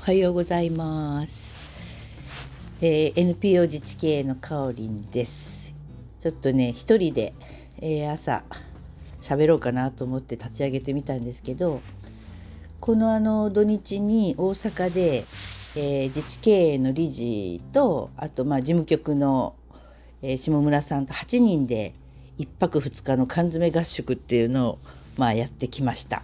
おはようございます、えー、NPO 自治系のかおりんですちょっとね一人で、えー、朝喋ろうかなと思って立ち上げてみたんですけどこのあの土日に大阪で、えー、自治経営の理事とあとまあ事務局の、えー、下村さんと8人で1泊2日の缶詰合宿っていうのをまあやってきました。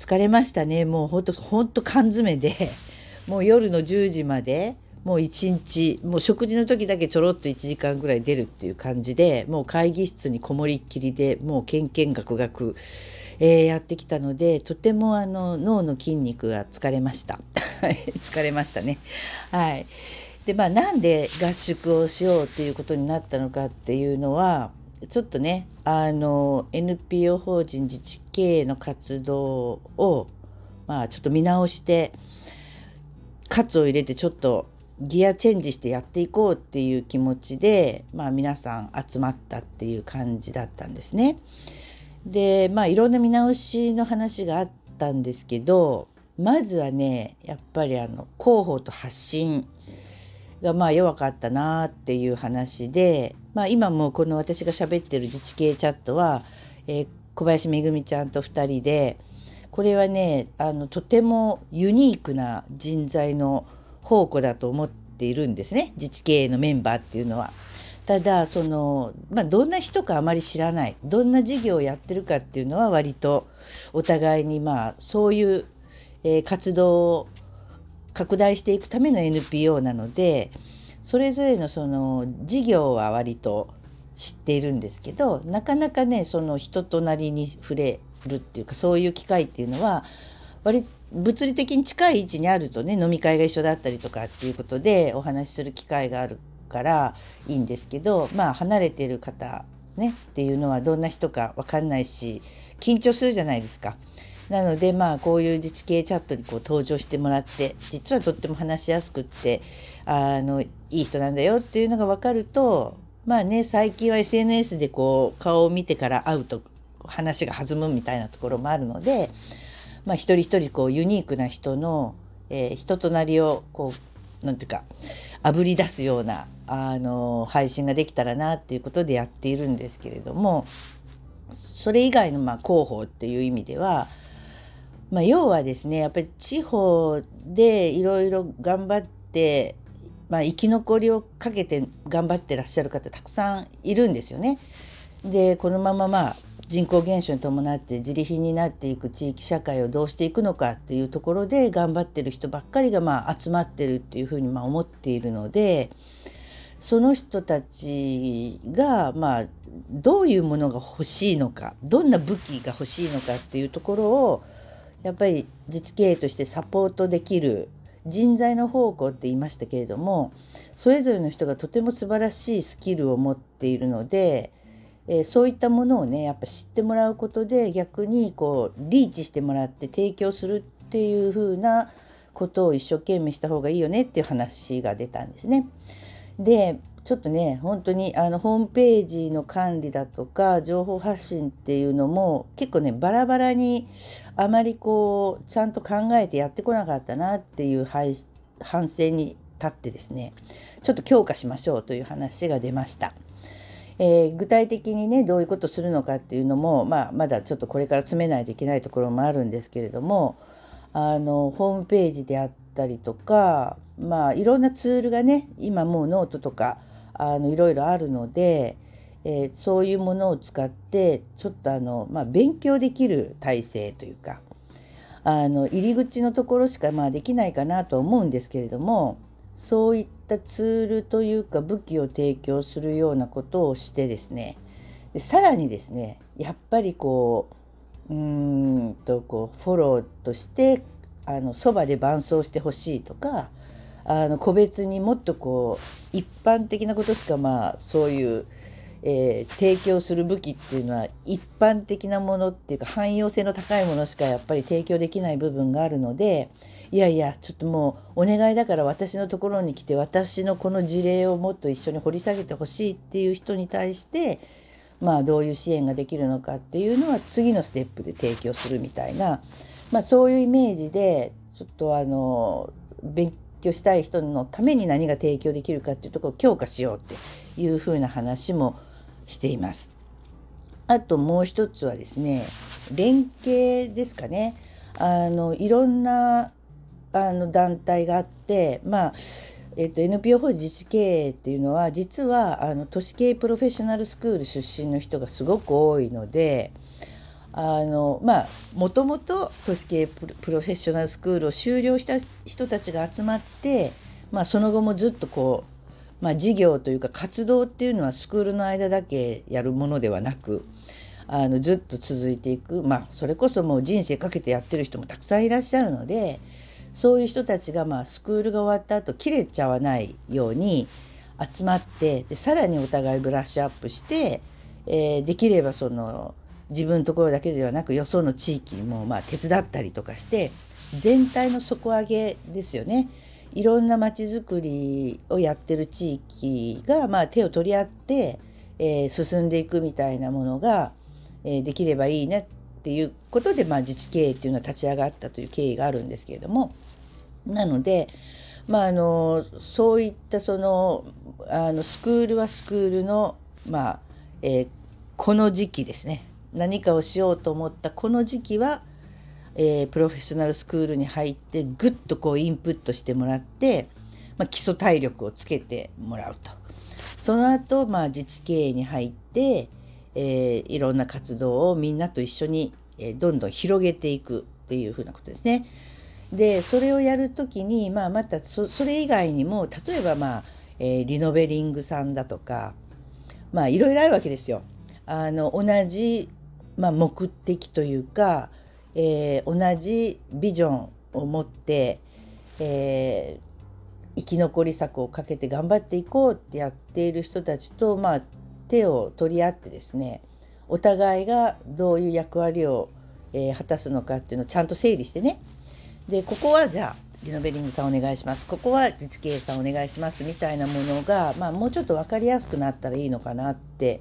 疲れましたね。もうほんとほんと缶詰で。もう夜の10時まで。もう一日。もう食事の時だけちょろっと1時間ぐらい出るっていう感じで。もう会議室にこもりっきりで。もうけんけんがくがく、えー、やってきたので。とてもあの脳の筋肉が疲れました。疲れましたね。はい。でまあなんで合宿をしようっていうことになったのかっていうのはちょっとねあの NPO 法人自治経営の活動をまあちょっと見直して喝を入れてちょっとギアチェンジしてやっていこうっていう気持ちで、まあ、皆さん集まったっていう感じだったんですね。でまあいろんな見直しの話があったんですけどまずはねやっぱりあの広報と発信がまあ弱かったなっていう話で、まあ、今もこの私が喋ってる自治系チャットは、えー、小林めぐみちゃんと2人でこれはねあのとてもユニークな人材の宝庫だと思っているんですね自治系のメンバーっていうのは。ただその、まあ、どんな人かあまり知らないどんな事業をやってるかっていうのは割とお互いにまあそういう、活動を拡大していくための NPO なのでそれぞれのその事業は割と知っているんですけどなかなかねその人となりに触れるっていうかそういう機会っていうのは割物理的に近い位置にあるとね飲み会が一緒だったりとかっていうことでお話しする機会があるからいいんですけどまあ離れてる方ねっていうのはどんな人か分かんないし緊張するじゃないですか。なのでまあこういう自治系チャットにこう登場してもらって実はとっても話しやすくってあのいい人なんだよっていうのが分かるとまあね最近は SNS でこう顔を見てから会うと話が弾むみたいなところもあるので、まあ、一人一人こうユニークな人の、えー、人となりをこうなんていうかあぶり出すようなあの配信ができたらなっていうことでやっているんですけれどもそれ以外のまあ広報っていう意味ではまあ、要はですねやっぱり地方でいろいろ頑張って、まあ、生き残りをかけて頑張ってらっしゃる方たくさんいるんですよね。でこのまままあ人口減少に伴って自利品になっていく地域社会をどうしていくのかっていうところで頑張ってる人ばっかりがまあ集まってるっていうふうにまあ思っているのでその人たちがまあどういうものが欲しいのかどんな武器が欲しいのかっていうところをやっぱり自治経営としてサポートできる人材の方向って言いましたけれどもそれぞれの人がとても素晴らしいスキルを持っているので、えー、そういったものをねやっぱ知ってもらうことで逆にこうリーチしてもらって提供するっていう風なことを一生懸命した方がいいよねっていう話が出たんですね。でちょっとね本当にあのホームページの管理だとか情報発信っていうのも結構ねバラバラにあまりこうちゃんと考えてやってこなかったなっていう反省に立ってですねちょっと強化しましょうという話が出ました。えー、具体的にねどういうことするのかっていうのも、まあ、まだちょっとこれから詰めないといけないところもあるんですけれどもあのホームページであったりとかまあいろんなツールがね今もうノートとかあのいろいろあるので、えー、そういうものを使ってちょっとあの、まあ、勉強できる体制というかあの入り口のところしかまあできないかなと思うんですけれどもそういったツールというか武器を提供するようなことをしてですねでさらにですねやっぱりこううんとこうフォローとしてあのそばで伴走してほしいとかあの個別にもっとこう一般的なことしかまあそういう、えー、提供する武器っていうのは一般的なものっていうか汎用性の高いものしかやっぱり提供できない部分があるのでいやいやちょっともうお願いだから私のところに来て私のこの事例をもっと一緒に掘り下げてほしいっていう人に対してまあどういう支援ができるのかっていうのは次のステップで提供するみたいな、まあ、そういうイメージでちょっとあの勉強強したい人のために何が提供できるかっていうところを強化しようっていうふうな話もしています。あともう一つはですね連携ですかねあのいろんなあの団体があってまあえっと、NPO 法自治経営っていうのは実はあの都市系プロフェッショナルスクール出身の人がすごく多いのであのまあもともと都市系プロフェッショナルスクールを修了した人たちが集まって、まあ、その後もずっとこう、まあ、事業というか活動っていうのはスクールの間だけやるものではなくあのずっと続いていく、まあ、それこそもう人生かけてやってる人もたくさんいらっしゃるのでそういう人たちがまあスクールが終わった後切れちゃわないように集まってでさらにお互いブラッシュアップして、えー、できればその自分のところだけではなくよその地域もまあ手伝ったりとかして全体の底上げですよね。いろんなまちづくりをやってる地域がまあ手を取り合って、えー、進んでいくみたいなものが、えー、できればいいねっていうことで、まあ、自治経営っていうのは立ち上がったという経緯があるんですけれどもなので、まあ、あのそういったそのあのスクールはスクールの、まあえー、この時期ですね何かをしようと思ったこの時期は、えー、プロフェッショナルスクールに入ってぐっとこうインプットしてもらって、まあ、基礎体力をつけてもらうと。その後、まあ自治経営に入って、えー、いろんな活動をみんなと一緒に、えー、どんどん広げていくっていうふうなことですね。でそれをやる時に、まあ、またそれ以外にも例えば、まあえー、リノベリングさんだとかまあいろいろあるわけですよ。あの同じまあ、目的というか、えー、同じビジョンを持って、えー、生き残り策をかけて頑張っていこうってやっている人たちと、まあ、手を取り合ってですねお互いがどういう役割を、えー、果たすのかっていうのをちゃんと整理してね。でここはじゃあリノベリングさんお願いします。ここは自治経営さんお願いしますみたいなものが、まあ、もうちょっと分かりやすくなったらいいのかなって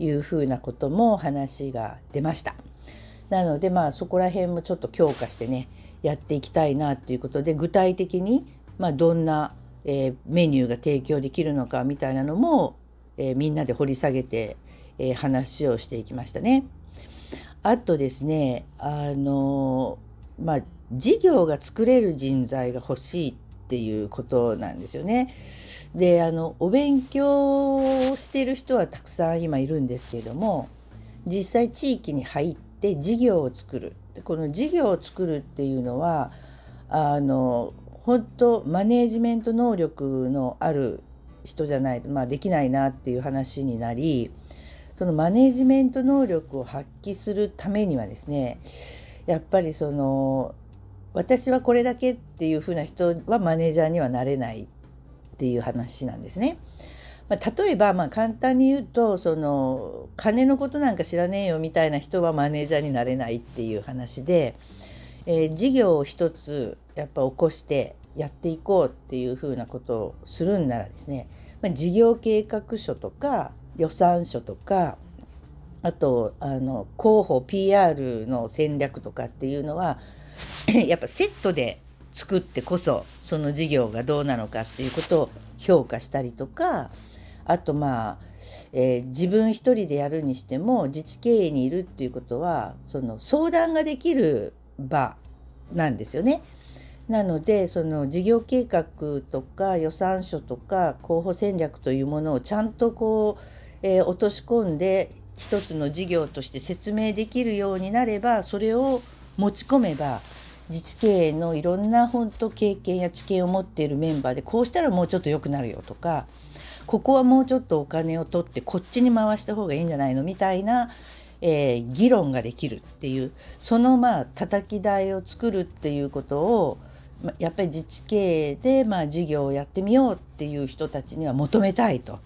いうふうなことも話が出ました。なのでまあそこら辺もちょっと強化してねやっていきたいなということで具体的にまあどんな、えー、メニューが提供できるのかみたいなのも、えー、みんなで掘り下げて、えー、話をしていきましたね。あとですねあのまあ事業が作れる人材が欲しいっていうことなんですよね。であのお勉強をしてる人はたくさん今いるんですけれども実際地域に入って事業を作るこの事業を作るっていうのはあの本当マネージメント能力のある人じゃないと、まあ、できないなっていう話になりそのマネージメント能力を発揮するためにはですねやっぱりその私はこれだけっていうふうな人はマネージャーにはなれないっていう話なんですね。まあ、例えばまあ簡単に言うとその金のことなんか知らねえよみたいな人はマネージャーになれないっていう話で、えー、事業を一つやっぱ起こしてやっていこうっていうふうなことをするんならですね、まあ、事業計画書とか予算書とかあとあの広報 PR の戦略とかっていうのは やっぱセットで作ってこそその事業がどうなのかっていうことを評価したりとかあとまあ、えー、自分一人でやるにしても自治経営にいるっていうことはその相談ができる場なんですよね。なのでその事業計画とか予算書とか候補戦略というものをちゃんとこう、えー、落とし込んで一つの事業として説明できるようになればそれを持ち込めば自治経営のいろんな本当経験や知見を持っているメンバーでこうしたらもうちょっと良くなるよとかここはもうちょっとお金を取ってこっちに回した方がいいんじゃないの？みたいな、えー、議論ができるっていうそのまあ叩き台を作るっていうことをやっぱり自治経営でまあ事業をやってみようっていう人たちには求めたいと。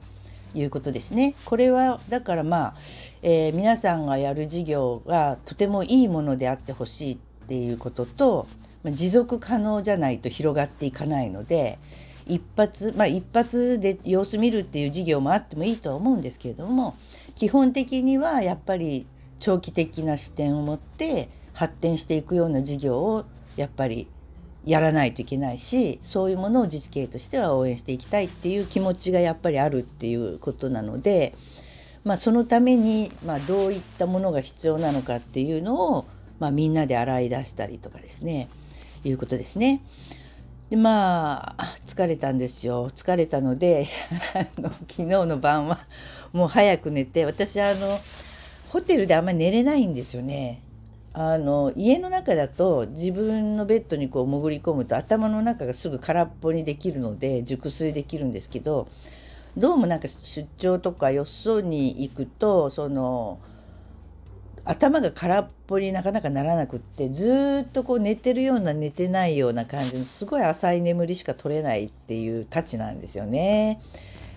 いうことですね。これはだからまあ、えー、皆さんがやる事業がとてもいいものであってほしいっっていうこととま持続可能じゃないと広がっていかないので一発まあ一発で様子見るっていう事業もあってもいいとは思うんですけれども基本的にはやっぱり長期的な視点を持って発展していくような事業をやっぱりやらないといけないしそういうものを自治系としては応援していきたいっていう気持ちがやっぱりあるっていうことなので、まあ、そのために、まあ、どういったものが必要なのかっていうのを、まあ、みんなで洗い出したりとかですね。いうことですね。でまあ疲れたんですよ。疲れたので 昨日の晩はもう早く寝て私あのホテルであんまり寝れないんですよね。あの家の中だと自分のベッドにこう潜り込むと頭の中がすぐ空っぽにできるので熟睡できるんですけどどうもなんか出張とかよそに行くとその頭が空っぽになかなかならなくってずっとこう寝てるような寝てないような感じのすごい浅い眠りしか取れないっていうたちなんですよね。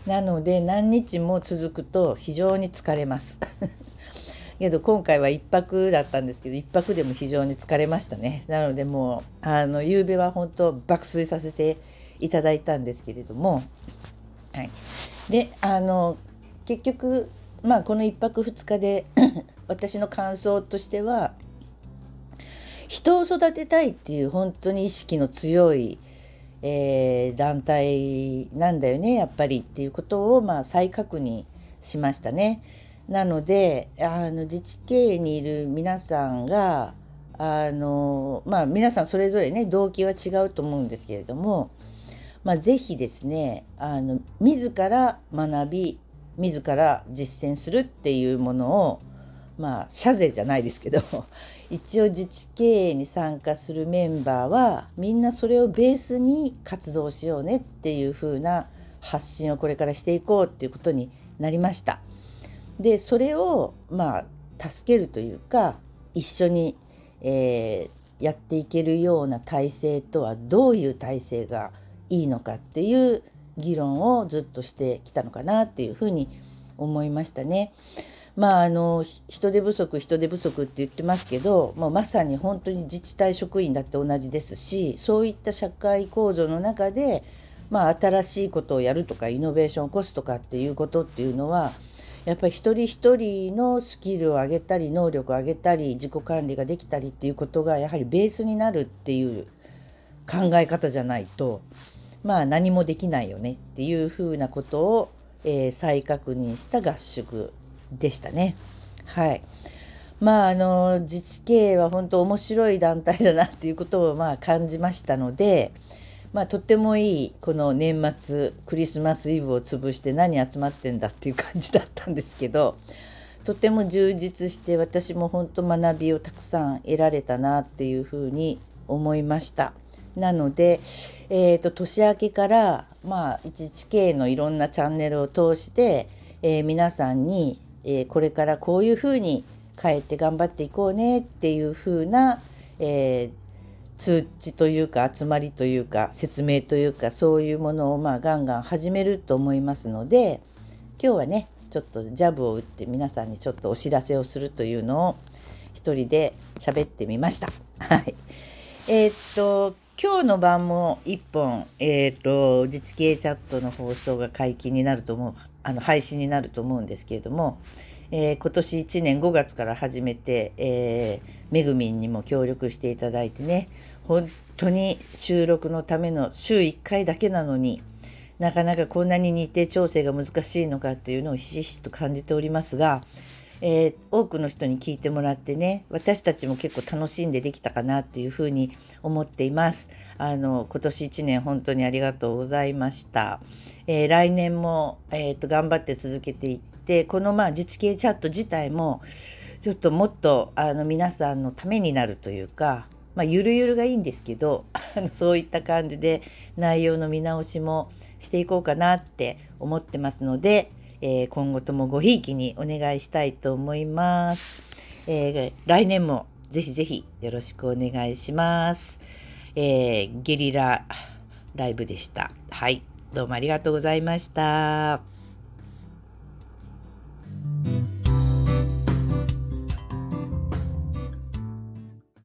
なので何日も続くと非常に疲れます。けど今回は1泊だったんですけど1泊でも非常に疲れましたねなのでもうあの夕べは本当爆睡させていただいたんですけれども、はい、であの結局まあこの1泊2日で私の感想としては人を育てたいっていう本当に意識の強い、えー、団体なんだよねやっぱりっていうことをまあ再確認しましたね。なのであの自治経営にいる皆さんがあのまあ皆さんそれぞれね動機は違うと思うんですけれども、まあ、是非ですねあの自ら学び自ら実践するっていうものをまあ社税じゃないですけど 一応自治経営に参加するメンバーはみんなそれをベースに活動しようねっていう風な発信をこれからしていこうっていうことになりました。でそれをまあ助けるというか一緒に、えー、やっていけるような体制とはどういう体制がいいのかっていう議論をずっとしてきたのかなっていうふうに思いましたね。まあ、あの人手不足人手不足って言ってますけどもうまさに本当に自治体職員だって同じですしそういった社会構造の中で、まあ、新しいことをやるとかイノベーションを起こすとかっていうことっていうのはやっぱり一人一人のスキルを上げたり能力を上げたり自己管理ができたりっていうことがやはりベースになるっていう考え方じゃないとまあ何もできないよねっていうふうなことを、えー、再確認した合宿でしたね。はいまああの自治経営は本当面白い団体だなっていうことをまあ感じましたので、まあ、とってもいいこの年末クリスマスイブを潰して何集まってんだっていう感じだったんですけどとても充実して私も本当学びをたくさん得られたなっていうふうに思いました。なので、えーと、年明けからまあ 1HK のいろんなチャンネルを通して、えー、皆さんに、えー、これからこういうふうに変えて頑張っていこうねっていうふうな、えー、通知というか集まりというか説明というかそういうものをまあガンガン始めると思いますので今日はねちょっとジャブを打って皆さんにちょっとお知らせをするというのを一人で喋ってみました。はい、えー、っと今日の晩も1本、えー、っと自治系チャットの放送が解禁になると思うあの配信になると思うんですけれどもえー、今年1年5月から始めて、えー、めぐみんにも協力していただいてね本当に収録のための週1回だけなのになかなかこんなに日程調整が難しいのかっていうのをひしひしと感じておりますが、えー、多くの人に聞いてもらってね私たちも結構楽しんでできたかなっていうふうに思っています。あの今年1年本当にありがとうございました。えー、来年も、えーと頑張って続けていってこのまあ自治系チャット自体もちょっともっとあの皆さんのためになるというか、まあ、ゆるゆるがいいんですけどそういった感じで内容の見直しもしていこうかなって思ってますので、えー、今後ともごひいきにお願いしたいと思います。えー、来年もぜひぜひよろしくお願いします。えー、ゲリラライブでした。はい、どうもありがとうございました。